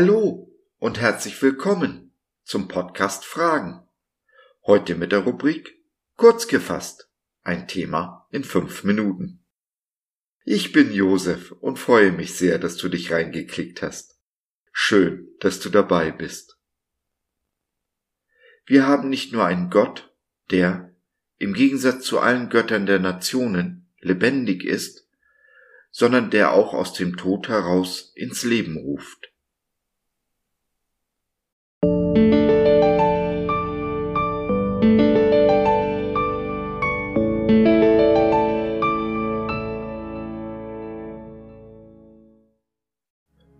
Hallo und herzlich willkommen zum Podcast Fragen. Heute mit der Rubrik Kurz gefasst. Ein Thema in fünf Minuten. Ich bin Josef und freue mich sehr, dass du dich reingeklickt hast. Schön, dass du dabei bist. Wir haben nicht nur einen Gott, der, im Gegensatz zu allen Göttern der Nationen, lebendig ist, sondern der auch aus dem Tod heraus ins Leben ruft.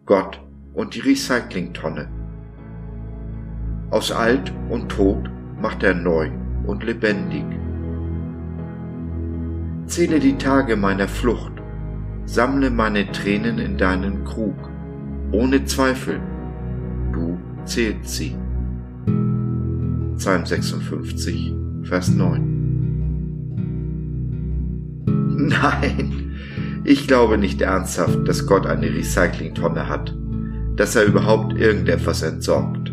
Gott und die Recyclingtonne. Aus alt und tot macht er neu und lebendig. Zähle die Tage meiner Flucht, sammle meine Tränen in deinen Krug, ohne Zweifel, du zählst sie. Psalm 56, Vers 9. Nein, ich glaube nicht ernsthaft, dass Gott eine Recyclingtonne hat, dass er überhaupt irgendetwas entsorgt.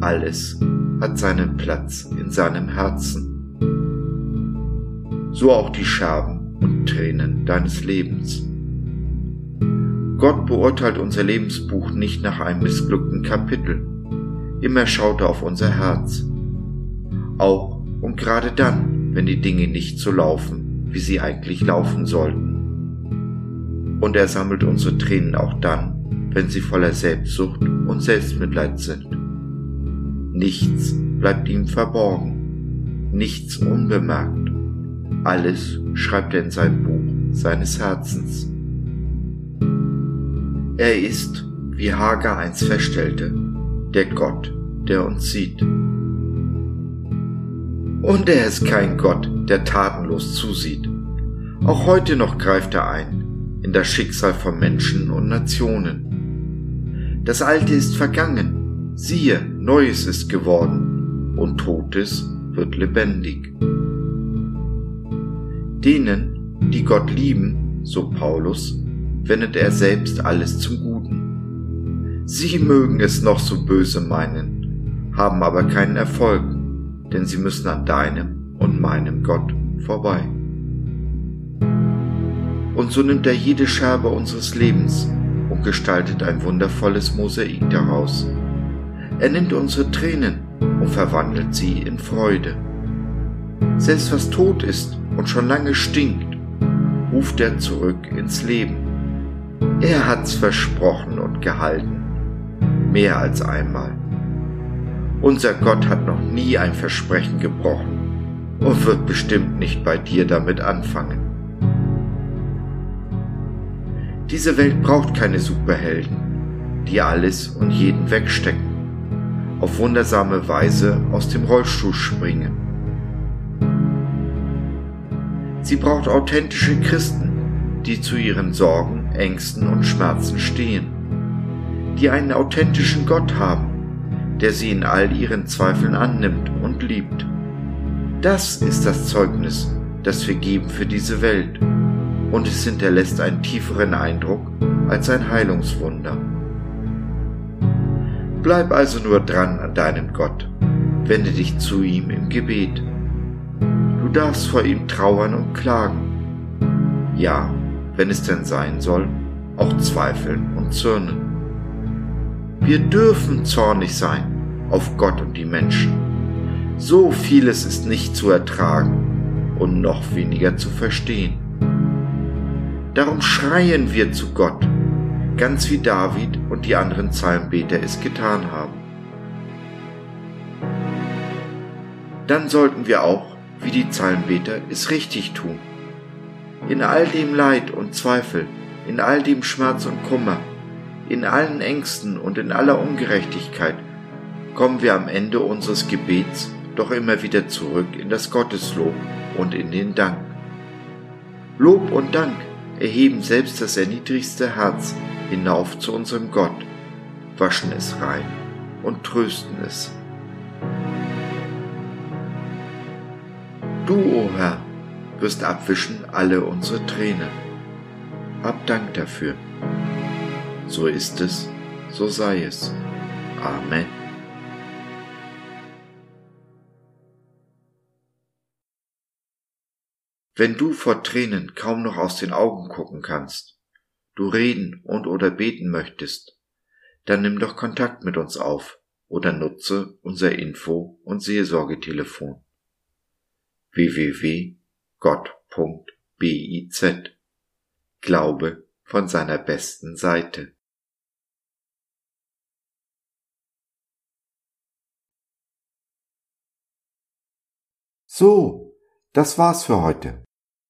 Alles hat seinen Platz in seinem Herzen. So auch die Scherben und Tränen deines Lebens. Gott beurteilt unser Lebensbuch nicht nach einem missglückten Kapitel. Immer schaut er auf unser Herz. Auch und gerade dann, wenn die Dinge nicht so laufen, wie sie eigentlich laufen sollten und er sammelt unsere Tränen auch dann, wenn sie voller Selbstsucht und Selbstmitleid sind. Nichts bleibt ihm verborgen, nichts unbemerkt. Alles schreibt er in sein Buch seines Herzens. Er ist, wie Hagar einst feststellte, der Gott, der uns sieht. Und er ist kein Gott, der tatenlos zusieht. Auch heute noch greift er ein, in das Schicksal von Menschen und Nationen. Das Alte ist vergangen, siehe, Neues ist geworden, und Totes wird lebendig. Denen, die Gott lieben, so Paulus, wendet er selbst alles zum Guten. Sie mögen es noch so böse meinen, haben aber keinen Erfolg, denn sie müssen an deinem und meinem Gott vorbei. Und so nimmt er jede Scherbe unseres Lebens und gestaltet ein wundervolles Mosaik daraus. Er nimmt unsere Tränen und verwandelt sie in Freude. Selbst was tot ist und schon lange stinkt, ruft er zurück ins Leben. Er hat's versprochen und gehalten, mehr als einmal. Unser Gott hat noch nie ein Versprechen gebrochen und wird bestimmt nicht bei dir damit anfangen. Diese Welt braucht keine Superhelden, die alles und jeden wegstecken, auf wundersame Weise aus dem Rollstuhl springen. Sie braucht authentische Christen, die zu ihren Sorgen, Ängsten und Schmerzen stehen, die einen authentischen Gott haben, der sie in all ihren Zweifeln annimmt und liebt. Das ist das Zeugnis, das wir geben für diese Welt und es hinterlässt einen tieferen Eindruck als ein Heilungswunder. Bleib also nur dran an deinem Gott, wende dich zu ihm im Gebet. Du darfst vor ihm trauern und klagen. Ja, wenn es denn sein soll, auch zweifeln und zürnen. Wir dürfen zornig sein auf Gott und die Menschen. So vieles ist nicht zu ertragen und noch weniger zu verstehen. Darum schreien wir zu Gott, ganz wie David und die anderen Psalmbeter es getan haben. Dann sollten wir auch, wie die Psalmbeter, es richtig tun. In all dem Leid und Zweifel, in all dem Schmerz und Kummer, in allen Ängsten und in aller Ungerechtigkeit kommen wir am Ende unseres Gebets doch immer wieder zurück in das Gotteslob und in den Dank. Lob und Dank erheben selbst das erniedrigste Herz hinauf zu unserem Gott, waschen es rein und trösten es. Du, o oh Herr, wirst abwischen alle unsere Tränen. Hab Dank dafür. So ist es, so sei es. Amen. Wenn du vor Tränen kaum noch aus den Augen gucken kannst, du reden und oder beten möchtest, dann nimm doch Kontakt mit uns auf oder nutze unser Info- und Seelsorgetelefon www.gott.biz Glaube von seiner besten Seite. So, das war's für heute.